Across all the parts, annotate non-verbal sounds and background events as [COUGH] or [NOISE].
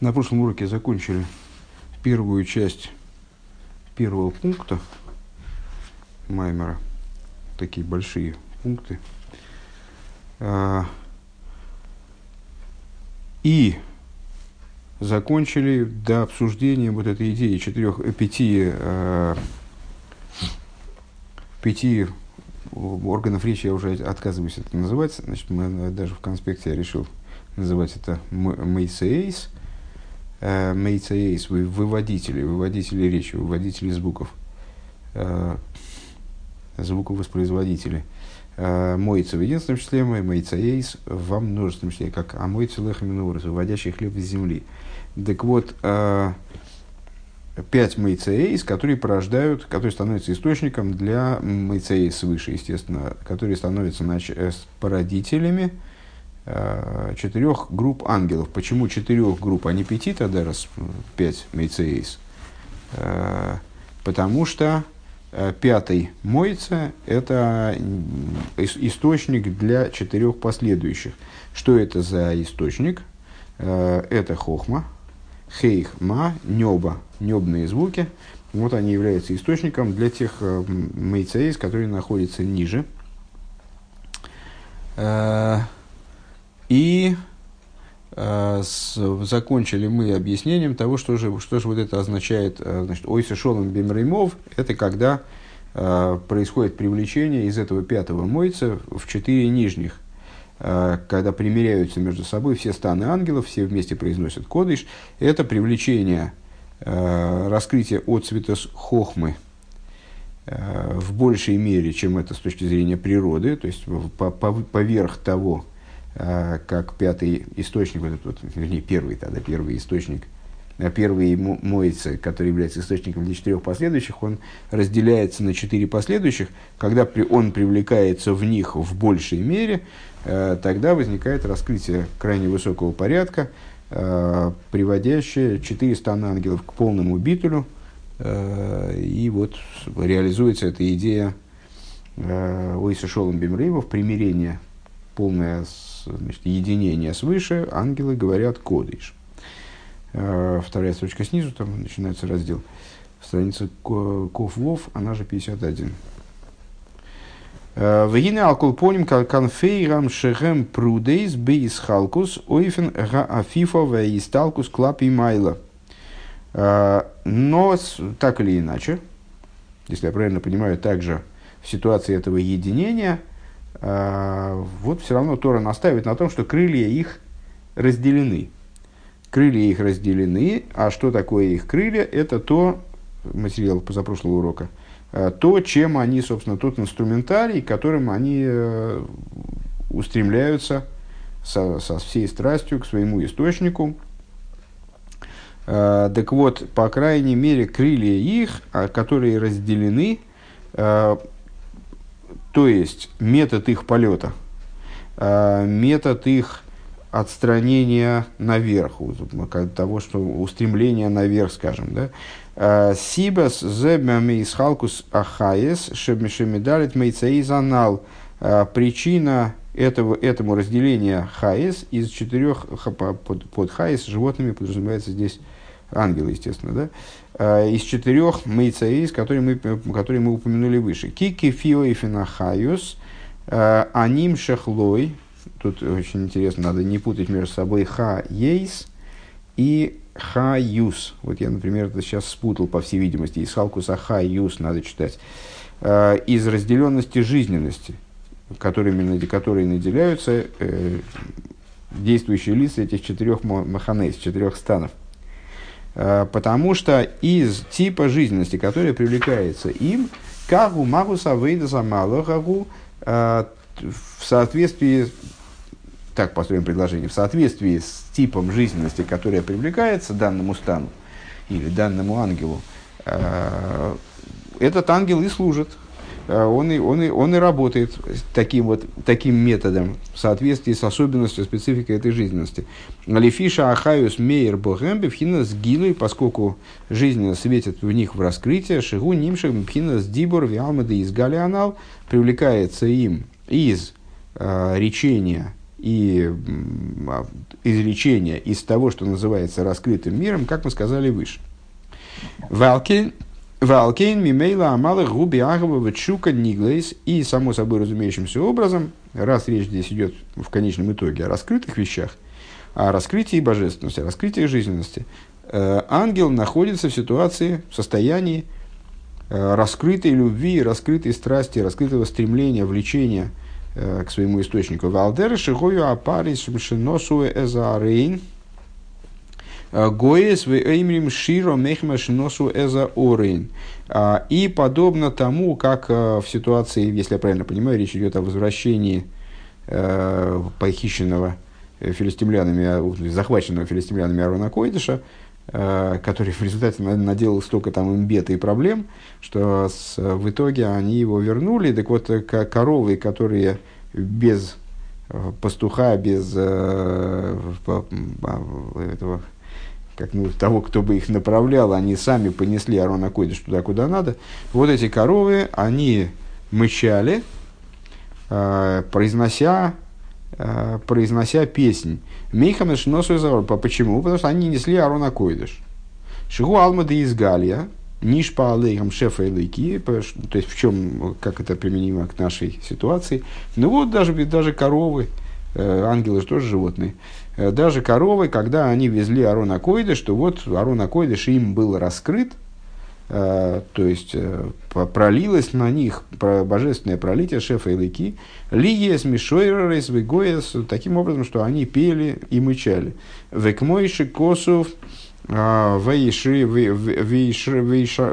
На прошлом уроке закончили первую часть первого пункта Маймера. Такие большие пункты. А, и закончили до обсуждения вот этой идеи четырех, э, пяти, э, пяти органов речи, я уже отказываюсь это называть, значит, мы даже в конспекте я решил называть это мейсейс, э, мейсейс, выводители, выводители речи, выводители звуков, звуковоспроизводители. מוצא в единственном числе, מוצאות во множественном числе, как המוציא לחם מן הארץ, выводящий хлеб из земли. Так вот, э, пять מוצאות, которые порождают, которые становятся источником для מוצאות свыше, естественно, которые становятся нач- э, породителями э, четырех групп ангелов. Почему четырех групп, а не пяти тогда, раз пять мейцеис? Потому что пятый мойца – это источник для четырех последующих. Что это за источник? Это хохма, хейх, ма, неба, небные звуки. Вот они являются источником для тех э, мейцеис, которые находятся ниже. И э, с, закончили мы объяснением того, что же, что же вот это означает. Э, значит, ойса шолом бимреймов – это когда э, происходит привлечение из этого пятого мойца в четыре нижних – Э, когда примиряются между собой все станы ангелов, все вместе произносят кодыш, это привлечение, э, раскрытие от хохмы в большей мере, чем это с точки зрения природы, то есть поверх того, как пятый источник, вот этот, вернее, первый тогда, первый источник, первый моется, который является источником для четырех последующих, он разделяется на четыре последующих, когда он привлекается в них в большей мере, Э, тогда возникает раскрытие крайне высокого порядка, э, приводящее четыре стана ангелов к полному битулю. Э, и вот реализуется эта идея Ойса Шолом Бимрейвов, примирение, полное значит, единение свыше, ангелы говорят кодыш. Вторая строчка снизу, там начинается раздел. Страница Ков Вов, она же 51. Вегине алкулпоним конфейрам шехем прудейс бейс халкус ойфен гаафифа веисталкус клапи майла. Но так или иначе, если я правильно понимаю, также в ситуации этого единения, вот все равно Тора настаивает на том, что крылья их разделены. Крылья их разделены, а что такое их крылья? Это то, материал позапрошлого урока – Э, то, чем они, собственно, тот инструментарий, которым они э, устремляются со, со всей страстью к своему источнику. Э, так вот, по крайней мере, крылья их, а, которые разделены, то есть метод их полета, метод их отстранения наверх, того, что устремление наверх, скажем, да, Э, Сибас зебами из халкус ахаес шемедалит мейцаизанал. Э, причина этого, этому разделения хаес из четырех, под, под хаес животными подразумевается здесь ангелы, естественно, да? Э, из четырех мейцаиз, которые мы, которые мы упомянули выше. Кики фиоифина хаюс, аним шахлой, тут очень интересно, надо не путать между собой ха ейс и Хаюс. Вот я, например, это сейчас спутал, по всей видимости. Из Халкуса Хаюс надо читать. Э, из разделенности жизненности, которыми, которые наделяются э, действующие лица этих четырех маханес, четырех станов. Э, потому что из типа жизненности, которая привлекается им, кагу магуса вейдаса малохагу, в соответствии так построим предложение, в соответствии с типом жизненности, которая привлекается данному стану или данному ангелу, э, этот ангел и служит. Э, он и, он, и, он и работает таким, вот, таким методом в соответствии с особенностью, спецификой этой жизненности. Алифиша Ахаюс Мейер Богембе Пхина с Гилой, поскольку жизненно светит в них в раскрытие, Шигу Нимших Пхина с Дибор Виалмада из Галианал привлекается им из э, речения и а, изречения из того, что называется раскрытым миром, как мы сказали выше. Валкин, Валкин, Мимейла, Амала, Губи, Агова, Чука, Ниглейс. И, само собой разумеющимся образом, раз речь здесь идет в конечном итоге о раскрытых вещах, о раскрытии божественности, о раскрытии жизненности, э, ангел находится в ситуации, в состоянии э, раскрытой любви, раскрытой страсти, раскрытого стремления, влечения э, к своему источнику. Валдер шигою апарис шиносу эзарейн – Э, Гоес в эймрим широ мехмаш носу эза орейн. А, и подобно тому, как э, в ситуации, если я правильно понимаю, речь идет о возвращении э, похищенного филистимлянами, захваченного филистимлянами Арона Койдыша, который в результате наделал столько там имбета и проблем, что с, в итоге они его вернули. Так вот, коровы, которые без пастуха, без этого как ну, того, кто бы их направлял, они сами понесли Арона Койдыш туда, куда надо. Вот эти коровы, они мычали, э, произнося, э, произнося песнь. Мейхам Шносу Почему? Потому что они несли Арона Койдыш. Шигу Алмада из Галия, Ниш по алейхам шефа и лейки, то есть в чем, как это применимо к нашей ситуации. Ну вот даже, даже коровы, э, ангелы же тоже животные, даже коровы, когда они везли Арона Койда, что вот Арона Койдыш им был раскрыт, э, то есть э, пролилось на них божественное пролитие шефа и лыки, лиес мишойрарес вегоес, таким образом, что они пели и мычали. Векмойши косов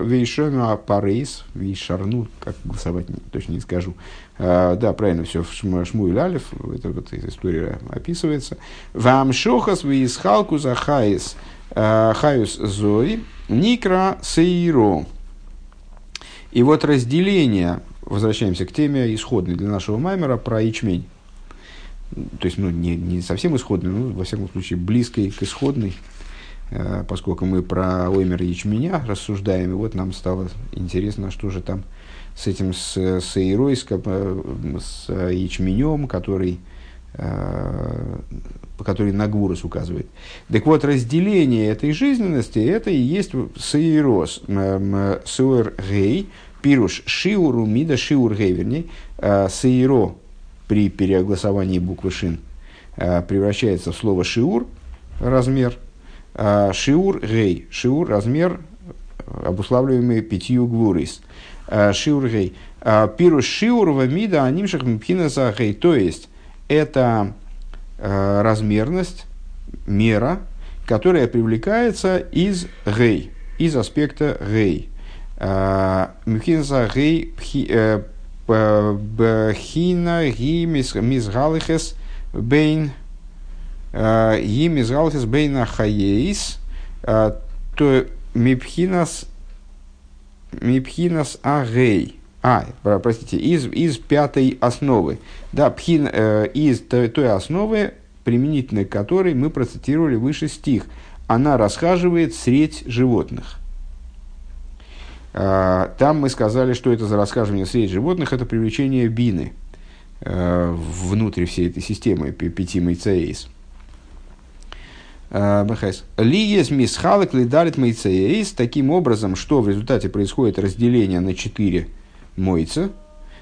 вейшерну парейс, вейшарну, как голосовать точно не скажу, а, да, правильно все в Шмуэль Алиф, это вот история описывается. Вам шохас вы халку за хаис, а, хаюс зой, никра сейро. И вот разделение, возвращаемся к теме исходной для нашего маймера про ячмень. То есть, ну, не, не совсем исходной, но, во всяком случае, близкой к исходной, поскольку мы про оймер ячменя рассуждаем, и вот нам стало интересно, что же там с этим, с, с Эйрой, с, с ячменем, который, э, который на Гурус указывает. Так вот, разделение этой жизненности, это и есть Саирос, Суэр Гей, Пируш Шиуру Мида Шиур Гей, вернее, э, Саиро при переогласовании буквы Шин э, превращается в слово Шиур, размер, Шиур Гей, Шиур размер, обуславливаемый пятью гвурис. Э, шиургей. Э, Пиру шиурва мида анимших мпхина захей. То есть, это э, размерность, мера, которая привлекается из гей, из аспекта гей. Мпхина захей бхина ги мизгалихес бейн ги мизгалихес бейна хаейс то мипхинас Мипхинас агей. А, простите, из, из пятой основы. Да, пхин, э, из той, той основы, применительно к которой мы процитировали выше стих. Она расхаживает средь животных. Э, там мы сказали, что это за расхаживание средь животных, это привлечение бины э, внутрь всей этой системы, пяти мейцеис. Э, Лиес мисхалек лидалит мейцеис, таким образом, что в результате происходит разделение на четыре мойца,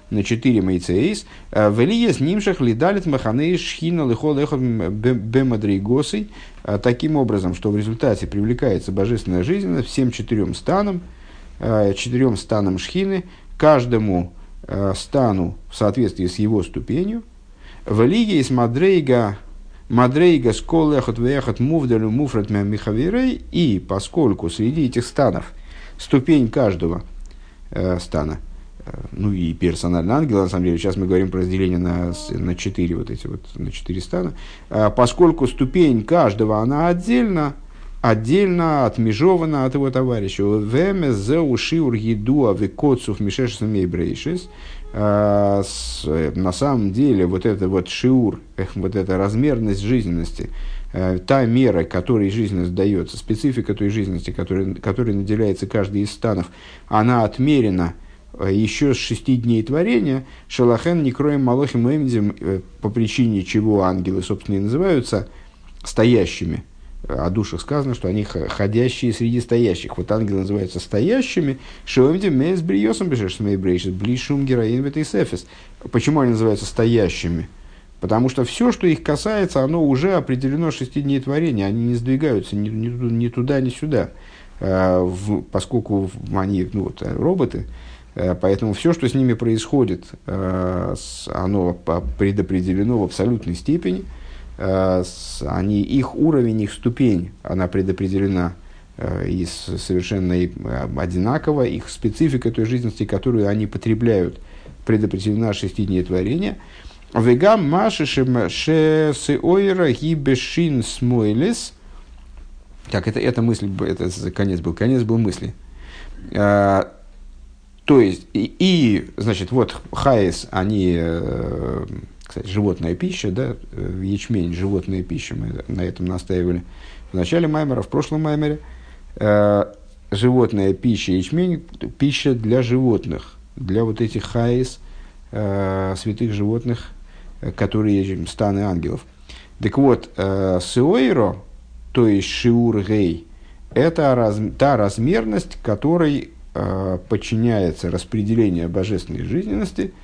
на четыре мейцеис, э, в Лиес нимшах лидалит маханей шхина лихол эхот бемадригосой, э, таким образом, что в результате привлекается божественная жизнь всем четырем станам, четырем станам шхины, каждому стану в соответствии с его ступенью, в Лиес мадрейга Мадрейга скол эхот вехот мувдалю муфрат михавирей. И поскольку среди этих станов ступень каждого э, стана, э, ну и персональный ангел, на самом деле, сейчас мы говорим про разделение на, на четыре вот эти вот, на четыре стана, э, поскольку ступень каждого, она отдельно, отдельно отмежована от его товарища. Веме зеу шиур едуа векоцув мишешесам брейшис. А, на самом деле вот это вот шиур, вот эта размерность жизненности, э, та мера, которой жизненность дается, специфика той жизненности, которой, которой наделяется каждый из станов, она отмерена еще с шести дней творения, Шалахен не кроем Малохим Эмдим, по причине чего ангелы, собственно, и называются стоящими. О душах сказано, что они ходящие среди стоящих. Вот ангелы называются стоящими. Шоэмдим мейс бриосом бешеш мейбрейшес, блишум героин сефис. Почему они называются стоящими? Потому что все, что их касается, оно уже определено шести дней творения. Они не сдвигаются ни, ни, ни туда, ни сюда. А, в, поскольку они ну, вот, роботы, э, поэтому все, что с ними происходит, э, оно предопределено в абсолютной степени. Э, они, их уровень, их ступень, она предопределена и совершенно одинаково. Их специфика той жизненности, которую они потребляют, предопределена шести дней творения. וגם מה שהשעורה היא בשין שמאלית – так, это, это мысль, это конец был, конец был мысли. То есть, и, и, значит, вот хайс, они, э, кстати, животная пища, да, ячмень, животная пища, мы на этом настаивали в начале маймера, в прошлом маймере. Э, животная пища, ячмень, пища для животных, для вот этих хайс, э, святых животных, которые станы ангелов. Так вот, э, שעורה, то есть шиур гей, это раз, та размерность, которой э, подчиняется распределение божественной жизненности, э,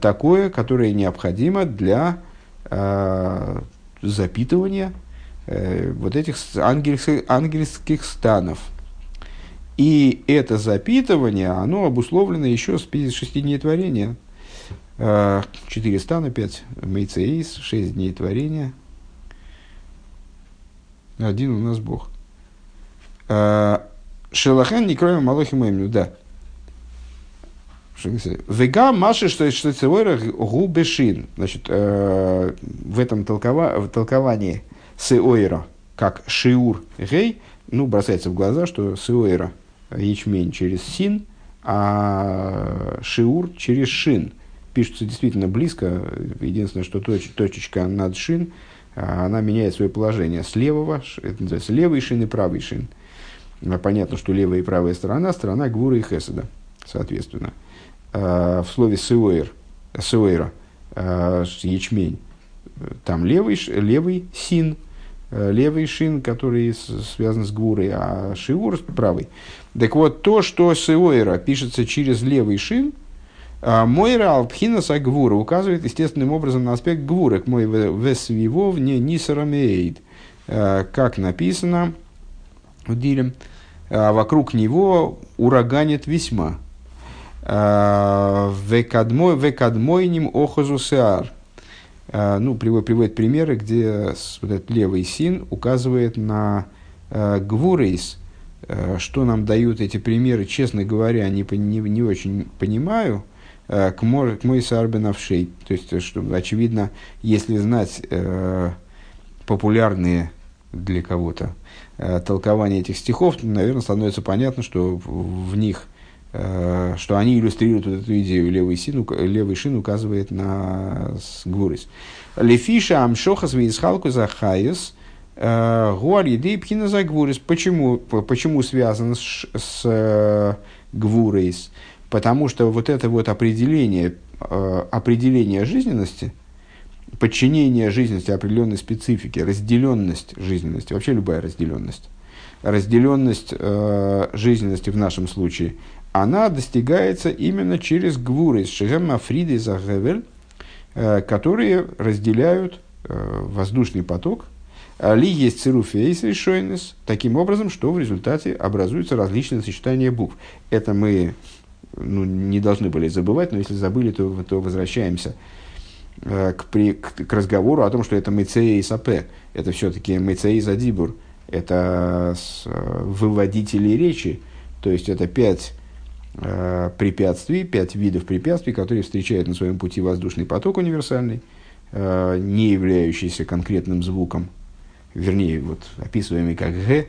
такое, которое необходимо для э, запитывания э, вот этих ангельских, ангельских станов. И это запитывание, оно обусловлено еще с шести дней творения. Э, четыре стана, пять мейцеис, шесть дней творения – один у нас Бог. А, Шелахен не кроме Малохим Эмню, да. Вега маши, что цевойра губешин. Значит, э, в этом толковании сеойра, как шиур гей, ну, бросается в глаза, что сеойра ячмень через син, а шиур через шин. Пишется действительно близко. Единственное, что точ, точечка над шин – а, она меняет свое положение с левого, это называется левый шин и правый шин. Понятно, что левая и правая сторона, сторона Гвура и Хеседа, соответственно. А, в слове сеуэр, сеуэра, ячмень, там левый, левый син, левый шин, который связан с гвурой, а шиур правый. Так вот, то, что сеуэра пишется через левый шин – Мойра алпхинаса гвура указывает естественным образом на аспект гвура, к мой весвивов не нисарамеид. Как написано в Диле, вокруг него ураганит весьма. Векадмойним охозу сеар. Ну, приводит, примеры, где вот этот левый син указывает на гвурейс, что нам дают эти примеры, честно говоря, не, не, не очень понимаю – Э, к мой, сарбенавшей. То есть, что, очевидно, если знать э, популярные для кого-то э, толкования этих стихов, то, наверное, становится понятно, что в, них, э, что они иллюстрируют вот эту идею. Левый, син, левый шин указывает на гвурис. Лефиша амшохас вейсхалку захайес э, гуалидей пхина за гвурис. Почему, почему связано с, с э, гвурис? Потому что вот это вот определение, э, определение жизненности, подчинение жизненности определенной специфике, разделенность жизненности, вообще любая разделенность, разделенность э, жизненности в нашем случае, она достигается именно через гвуры из и Загевель, э, которые разделяют э, воздушный поток, ли есть цируфейс решойнес, таким образом, что в результате образуются различные сочетания букв. Это мы ну, не должны были забывать, но если забыли, то, то возвращаемся э, к, при, к, к разговору о том, что это Мецея и Сапе. Это все-таки Мецея и Задибур. Это с, выводители речи. То есть это пять препятствий, пять видов препятствий, которые встречают на своем пути воздушный поток универсальный, э, не являющийся конкретным звуком, вернее, вот, описываемый как «г»,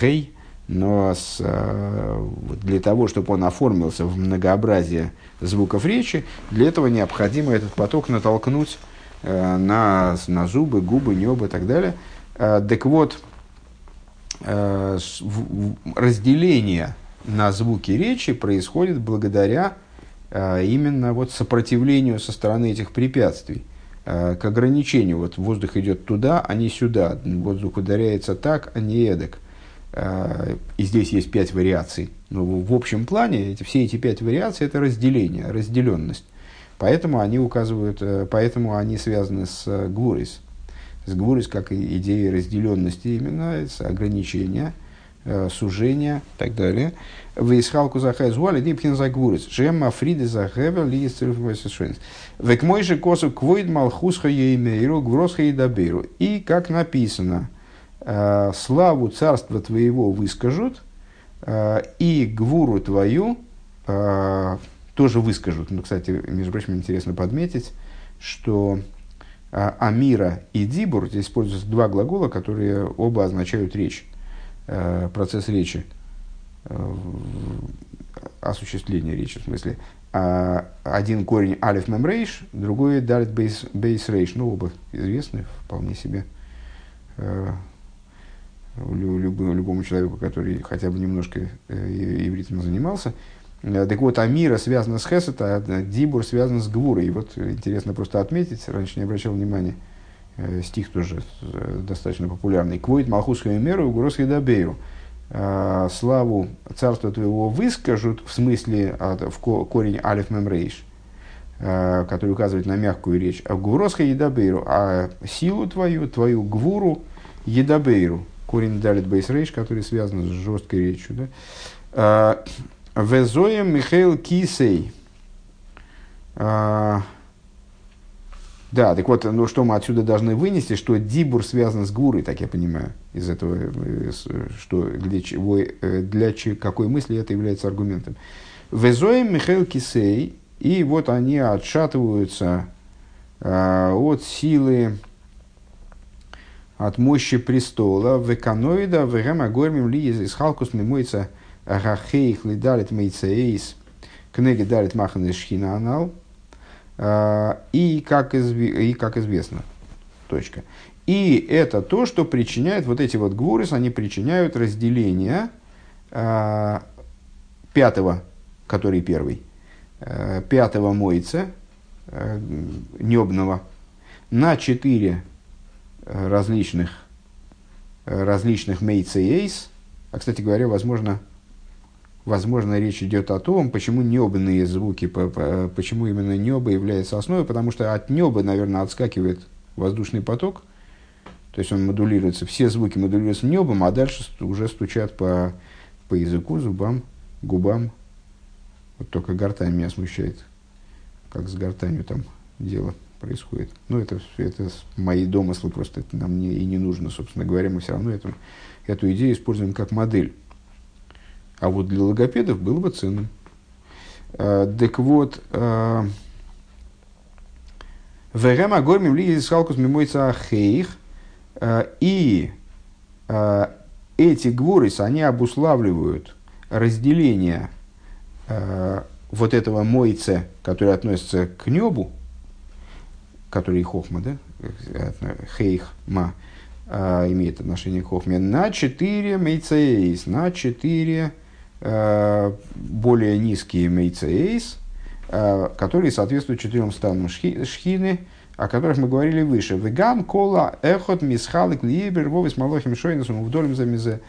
«гей», но с, э, для того, чтобы он оформился в многообразие звуков речи, для этого необходимо этот поток натолкнуть э, на, на зубы, губы, небо и так далее. Э, так вот, разделение на звуки речи происходит благодаря именно вот сопротивлению со стороны этих препятствий, к ограничению. Вот воздух идет туда, а не сюда. Воздух ударяется так, а не эдак. И здесь есть пять вариаций. Но в общем плане эти, все эти пять вариаций – это разделение, разделенность. Поэтому они указывают, поэтому они связаны с гурис. С гурис как идеей разделенности именно, с ограничения – Э, сужения и так далее. В Исхалку захай зуали дипхин загвурец. Жем африды захевер ли Век мой же косу квоид малхусха еймейру гвросха и доберу. И как написано, э, славу царства твоего выскажут, э, и гвуру твою тоже выскажут. Ну, кстати, между прочим, интересно подметить, что Амира и Дибур, здесь используются два глагола, которые оба означают речь. Э, процесс речи, э, осуществление речи, в смысле, а один корень алиф мем рейш, другой далит бейс, бейс рейш, ну оба известны вполне себе э, любому, любому человеку, который хотя бы немножко ивритом занимался. Так вот, Амира связана с Хесет, а Дибур связан с Гвурой. И вот интересно просто отметить, раньше не обращал внимания, Э, стих тоже э, достаточно популярный. Квоит Малхусскую меру Угрос Хидабейру. Э, славу царства твоего выскажут, в смысле в корень Алиф Мемрейш, который указывает на мягкую речь. А Гуросха Едабейру, а силу твою, твою гвуру Едабейру. Корень Далит Бейсрейш, который связан с жесткой речью. Да? Везоем Михаил Кисей. Да, так вот, ну что мы отсюда должны вынести, что дибур связан с гурой, так я понимаю, из этого, э, что для, чего, э, для какой мысли это является аргументом. Везоем Михаил Кисей, и вот они отшатываются э, от силы, от мощи престола, в эканоида, в гормим ли из халкус мимойца рахейх лидалит мейцеис, книги далит махан шхина анал, и как, изв... и как известно. Точка. И это то, что причиняет, вот эти вот гвурис, они причиняют разделение э, пятого, который первый, э, пятого мойца, э, небного, на четыре различных, различных мейца эйс. А, кстати говоря, возможно, возможно, речь идет о том, почему небные звуки, почему именно небо является основой, потому что от неба, наверное, отскакивает воздушный поток, то есть он модулируется, все звуки модулируются небом, а дальше уже стучат по, по языку, зубам, губам. Вот только гортань меня смущает, как с гортанью там дело происходит. Ну, это, это мои домыслы, просто это нам не, и не нужно, собственно говоря, мы все равно эту, эту идею используем как модель. А вот для логопедов было бы ценным. А, так вот, а, Верем агормим ли скалкус мимойца хейх. А, и эти гворис, они обуславливают разделение вот этого мойца, который относится к небу, который хохма, да, хейх, ма, имеет отношение к хохме, на четыре мейцеис, на четыре более низкие мейцеэйс, э, которые соответствуют четырем станам шхины, о которых мы говорили выше. Вегам, кола, эхот, мисхалик, либер, вовис, малохим, шойнасом, вдолем замезе.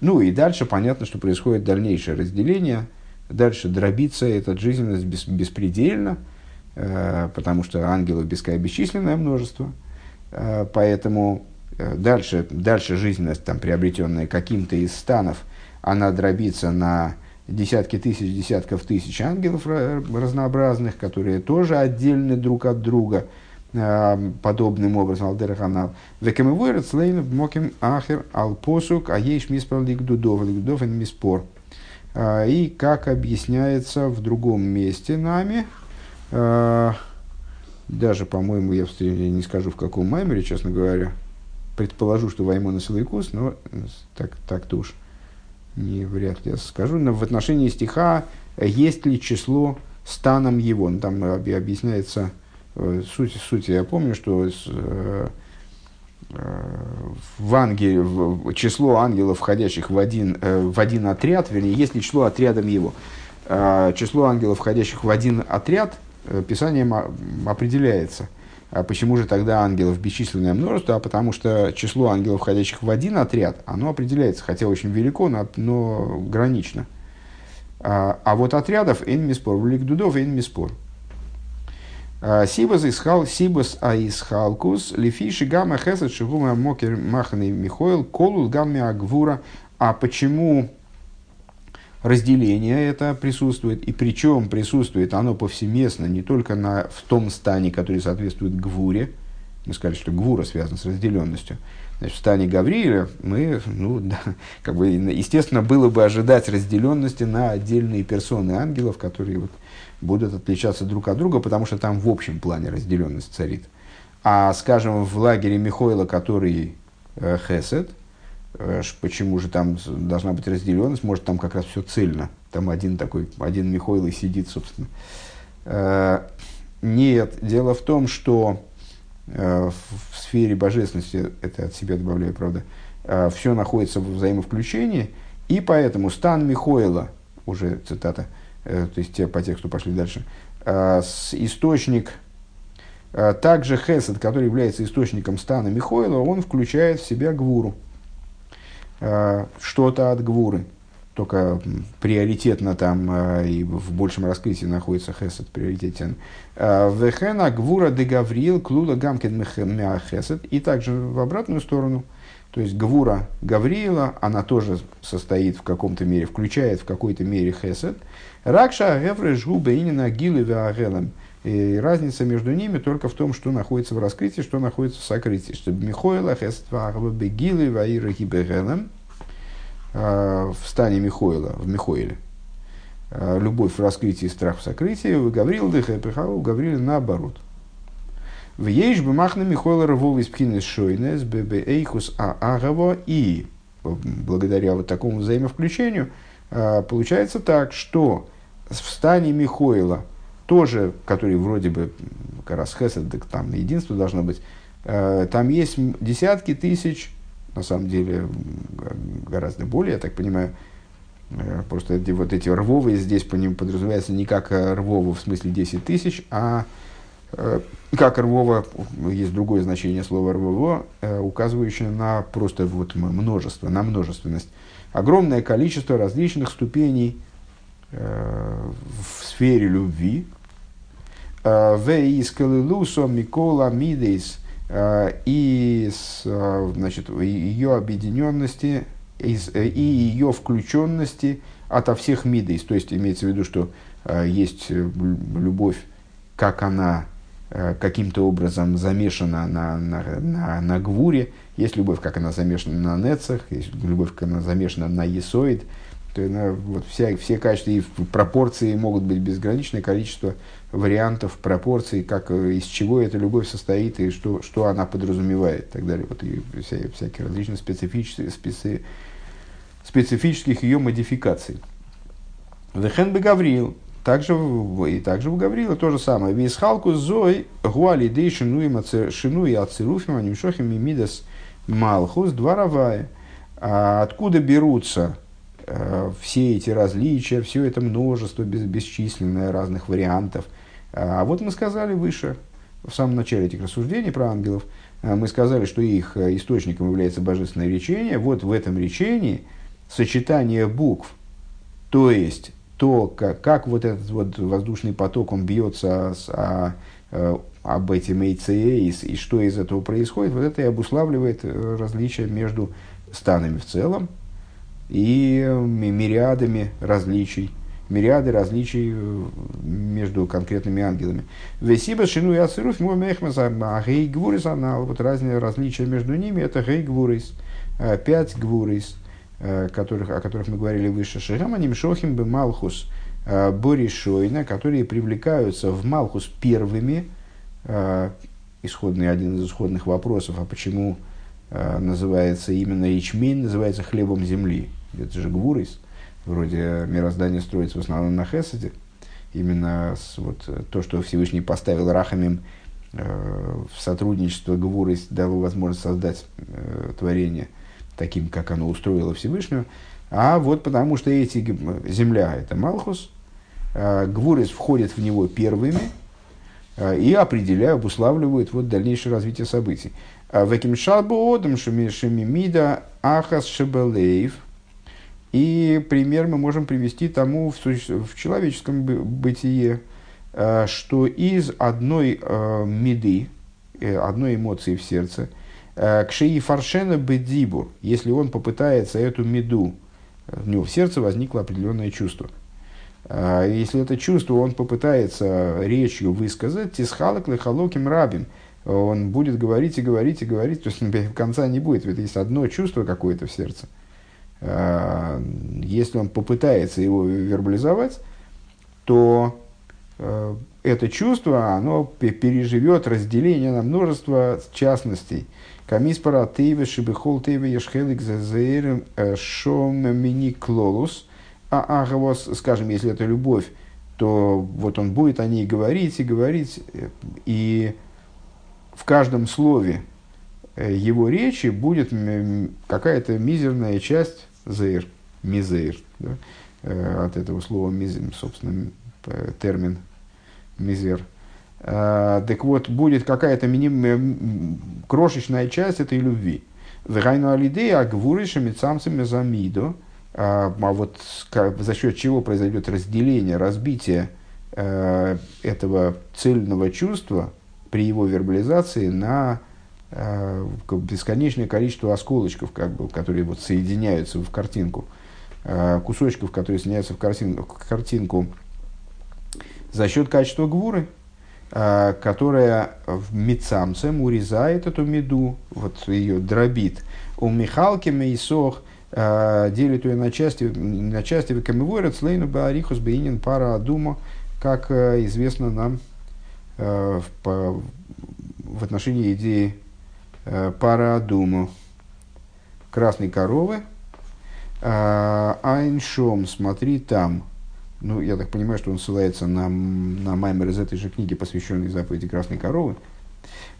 Ну и дальше понятно, что происходит дальнейшее разделение. Дальше дробится эта жизненность бес, беспредельно, э, потому что ангелов бесчисленное множество. Поэтому дальше, дальше жизненность, там, приобретенная каким-то из станов – она дробится на десятки тысяч, десятков тысяч ангелов разнообразных, которые тоже отдельны друг от друга, э, подобным образом алдераханал. Векемевойрат слейнов моким ахер алпосук, а ейш миспал лигдудов, лигдудов миспор. Э, и как объясняется в другом месте нами, э, даже, по-моему, я не скажу в каком маймере, честно говоря, предположу, что Ваймона Силайкус, но так, так-то уж не вряд ли я скажу, но в отношении стиха есть ли число станом его. Ну, там объясняется э, суть, суть. Я помню, что э, э, в ангеле, в число ангелов, входящих в один, в один отряд, вернее, есть ли число отрядом его. э, число ангелов, входящих в один отряд, э, Писанием определяется. А почему же тогда ангелов бесчисленное множество? А потому что число ангелов, входящих в один отряд, оно определяется, хотя очень велико, но, но гранично. А, а вот отрядов энмиспор, вликдудов энмиспор. А, сибас исхал, сибас аисхалкус, лифиши гамма хесед шигума мокер маханы михоил, колул гамме агвура. А почему разделение это присутствует, и причем присутствует оно повсеместно, не только на, в том стане, который соответствует гвуре, мы сказали, что гвура связана с разделенностью, Значит, в стане Гавриила мы, ну, да, [LAUGHS] как бы, естественно, было бы ожидать разделенности на отдельные персоны ангелов, которые вот, будут отличаться друг от друга, потому что там в общем плане разделенность царит. А, скажем, в лагере Михойла, который э, Хесед, почему же там должна быть разделенность? Может, там как раз все цельно. Там один такой, один Михойл и сидит, собственно. Э, нет, дело в том, что Э, в сфере божественности, это от себя добавляю, правда, э, все находится в взаимовключении, и поэтому стан Михоила, уже цитата, э, то есть те по тексту пошли дальше, источник, также Хесед, который является источником стана Михоила, он включает в себя Гвуру, что-то от Гвуры – только приоритетно там э, и в большем раскрытии находится хесед приоритетен. Э, Вехена гвура де гавриил клула гамкен хесед. И также в обратную сторону. То есть гвура Гавриила, она тоже состоит в каком-то мере, включает в какой-то мере хесед. Ракша гевры жгу бейнина гилы веагелем. И разница между ними только в том, что находится в раскрытии, что находится в сокрытии. Чтобы Михоила хесед ваагва бегилы ваира гибегелем Э, в стане Михоила, в Михоиле. Э, любовь в раскрытии, страх в сокрытии, у Гаврила дыха у Гаврила наоборот. В ейш бы махна Михоила рвол из пхинес шойнес бебе эйхус а агаво и благодаря вот такому взаимовключению э, получается так, что в стане Михоила тоже, который вроде бы как раз хесед, там единство должно быть, там есть десятки тысяч на самом деле гораздо более, я так понимаю, э, просто эти, вот эти рвовые здесь по ним подразумеваются не как э, рвово в смысле 10 тысяч, а э, как рвово, есть другое значение слова рвово, указывающее на просто вот множество, на множественность. Огромное количество различных ступеней в сфере любви. В искалилусо микола мидейс – Э, и э, значит, ее объединенности э, и ее включенности ото всех мидейс. То есть имеется в виду, что есть любовь, как она каким-то образом замешана на, на, на, на гвуре, есть любовь, как она замешана на нецах, есть любовь, как она замешана на есоид. То есть, вот вся, все качества и пропорции могут быть безграничное количество вариантов, пропорций, как, э, из чего эта любовь состоит и что, что она подразумевает и так далее. Вот и вся, всякие различные специфические, специ, специфических ее модификаций. Вехен бы Гаврил, также, и также у Гаврила то же самое. Висхалку зой гуали дей шину и ацеруфим анимшохим мимидас малхус дворовая. А откуда берутся все эти различия, все это множество бесчисленное разных вариантов – а вот мы сказали выше, в самом начале этих рассуждений про ангелов, а, мы сказали, что их э, источником является божественное речение. Вот в этом речении сочетание букв, то есть то, как, как вот этот вот воздушный поток, он бьется с, а, а, об этим ЭЦЕ и, и что из этого происходит, вот это и обуславливает э, различия между станами в целом и мириадами различий мириады различий э, между конкретными ангелами. Весиба шину и ацеруф мой мехмаза а гей гвурис анал. Вот разные различия между ними это гей гвурис. Э, пять гвурис, э, которых, о которых мы говорили выше. Шихам аним шохим бы малхус боришойна, которые привлекаются в малхус первыми. Исходный, один из исходных вопросов, а почему называется именно ячмень, называется хлебом земли. Это же гвурис вроде мироздание строится в основном на Хесаде, именно с, вот, то, что Всевышний поставил Рахамим э, в сотрудничество Гвуры, дало возможность создать э, творение таким, как оно устроило Всевышнего. А вот потому что эти, земля – это Малхус, Гвурис входит в него первыми и определяют, обуславливают вот дальнейшее развитие событий. Веким шалбу одам шемимида ахас шебелеев. И пример мы можем привести тому в, в человеческом бытие, что из одной меды, одной эмоции в сердце, к шеи фаршена бедибур, если он попытается эту меду, у него в сердце возникло определенное чувство. Если это чувство он попытается речью высказать, тисхалак лехалоким рабим – он будет говорить и говорить и говорить, то есть [LAUGHS] конца не будет, ведь есть одно чувство какое-то в сердце. А, если он попытается его вербализовать, то э, это чувство, оно переживет разделение на множество частностей. Камис пара тейве шибихол тейве ешхелик зазеирем э, шом мини клолус. А, а вот, скажем, если это любовь, то вот он будет о ней говорить и говорить, э, и в каждом слове э, его речи будет какая-то мизерная часть зейр, мизейр, да? Э, от этого слова мизер, собственно, термин мизер. А, так вот, будет какая-то миним, крошечная часть этой любви. Вегайну алидея агвуришами мецамцами замидо, а, вот за счет чего произойдет разделение, разбитие э, этого цельного чувства при его вербализации на э, бесконечное количество осколочков, как бы, которые вот соединяются в картинку, э, кусочков, которые соединяются в картинку, в картинку за счет качества гвуры, э, которая в мицамцем урезает эту меду, вот ее дробит. У Михалки Мейсох э, делит ее на части, на части Векамеворет, Слейну Баарихус Бейнин Пара Адума, как э, известно нам Э, в, в отношении идеи э, парадуму красной коровы. А, Айншом, смотри там. Ну, я так понимаю, что он ссылается на, на маймер из этой же книги, посвященной заповеди красной коровы.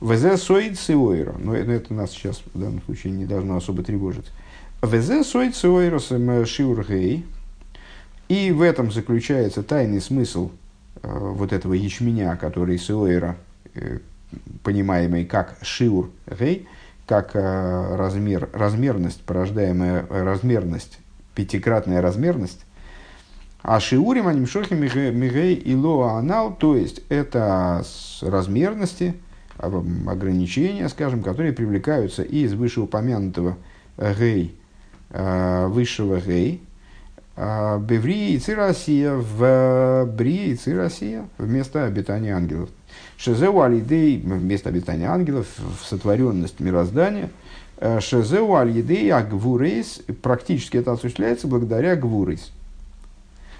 ВЗ соид сиойро. Но это нас сейчас в данном случае не должно особо тревожить. ВЗ соид сиойро шиургей. И в этом заключается тайный смысл Э, вот этого ячменя, который э, понимаемый как шиур гей, как э, размер, размерность, порождаемая размерность, пятикратная размерность, а шиурим анимшохи мигей и анал, то есть это размерности, ограничения, скажем, которые привлекаются из вышеупомянутого гей, высшего гей, а, Беври и Россия в Бри и Россия вместо обитания ангелов. Шезеу алидей вместо обитания ангелов в сотворенность мироздания. Э, Шезеу алидей агвурейс практически это осуществляется благодаря гвурейс.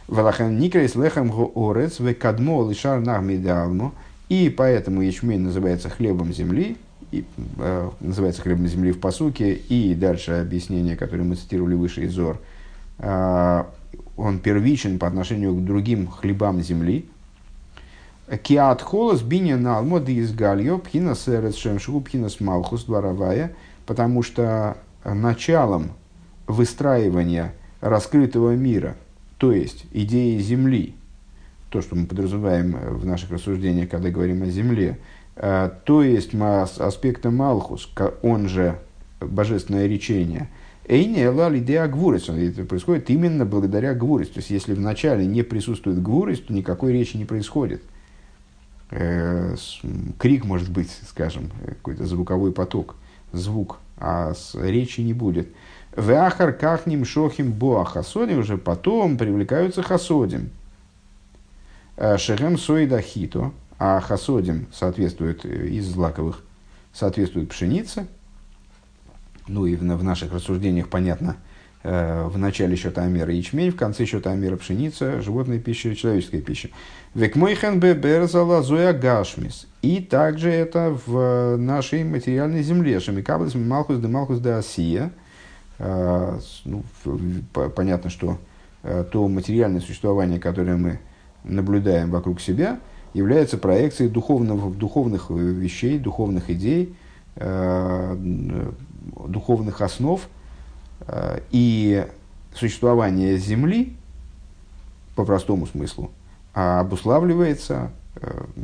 Валахан никрейс лехам орец векадмо лишар нахмидалмо. И поэтому ячмень называется хлебом земли, и, э, называется хлебом земли в посуке, и дальше объяснение, которое мы цитировали выше из Зор – а, он первичен по отношению к другим хлебам земли. Киат холос биня на алмоды из гальо пхина серец шемшгу пхина смалхус дворовая, потому что началом выстраивания раскрытого мира, то есть идеи земли, то, что мы подразумеваем в наших рассуждениях, когда говорим о земле, а, то есть аспекта Малхус, он же божественное речение – Эйни эла лидея гвурис. Это происходит именно благодаря гвурис. То есть, если вначале не присутствует гвурис, то никакой речи не происходит. Э, крик может быть, скажем, какой-то звуковой поток, звук, а с речи не будет. Веахар кахним шохим боа хасодим уже потом привлекаются хасодим. Э, Шехем соида хито, а хасодим соответствует э, из злаковых, соответствует пшенице – ну и в, в наших рассуждениях понятно, в начале счета Амера ячмень, в конце счета Амера пшеница, животная пища, человеческая пища. Векмойхен берзала зоя гашмис. И также это в нашей материальной земле. Шамикаблес малхус де малхус де асия. Э, ну, понятно, что э, то материальное существование, которое мы наблюдаем вокруг себя, является проекцией духовного, духовных вещей, духовных идей, духовных основ э, и существование Земли, по простому смыслу, обуславливается,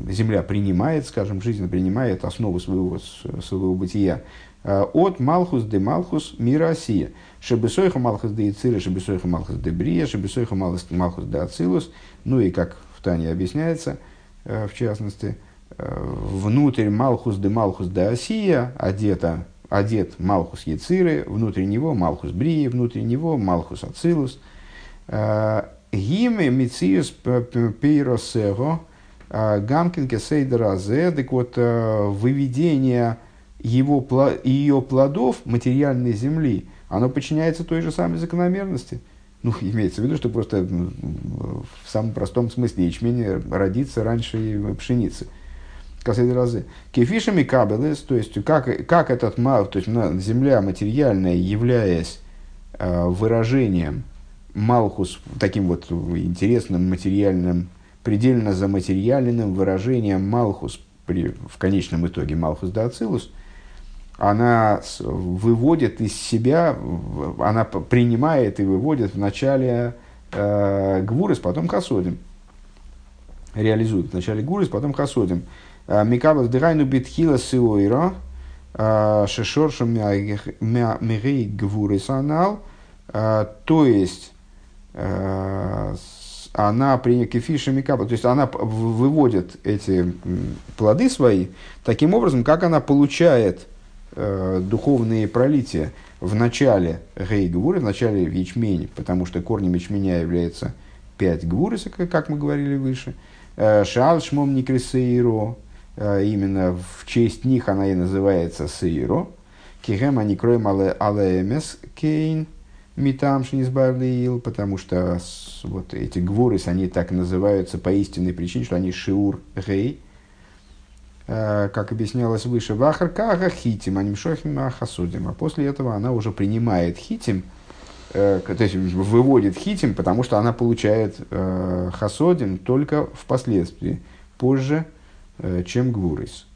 земля принимает, скажем, жизнь принимает основу своего, своего бытия от Малхус де Малхус мира Осия. Шебесойха Малхус де Ицира, Шебесойха Малхус де Брия, Шебесойха Малхус де Ацилус. Ну и как в Тане объясняется, в частности, внутрь Малхус де Малхус де Осия одета одет Малхус Яциры, внутри него Малхус Брии, внутри него Малхус Ацилус. Э, Гиме Мициус Пейросего Гамкин Кесейдеразе, так вот, э, выведение его, ее плодов материальной земли, оно подчиняется той же самой закономерности. Ну, [LAUGHS] имеется в виду, что просто в самом простом смысле ячмень родится раньше пшеницы разы. Кефишами кабелес, то есть как, как этот мав, то есть земля материальная, являясь э, выражением Малхус, таким вот интересным материальным, предельно заматериальным выражением Малхус при, в конечном итоге Малхус да Ацилус, она выводит из себя, она принимает и выводит в начале э, Гвурис, потом Хасодим. Реализует вначале Гвурис, потом Хасодим. Э, Микабас дырайну битхила сиойра, э, шешоршу мирей гвуры санал. Э, то есть, она при кефиша микаба, то есть она выводит эти плоды свои таким образом, как она получает духовные пролития в начале гей гвуры, в начале ячмени, потому что корнем ячменя является пять гвуры, как мы говорили выше. Шаал шмом никресейро, Э, именно в честь них она и называется Сейро. Кихем они кроем алеемес кейн митам шнизбарлиил, потому что вот эти гвурис, они так называются по истинной причине, что они шиур гей, э, как объяснялось выше, вахар кага хитим, аним шохим хасудим. А после этого она уже принимает хитим, э, то есть выводит хитим, потому что она получает хасодим только впоследствии, позже, Э, чем гвурис.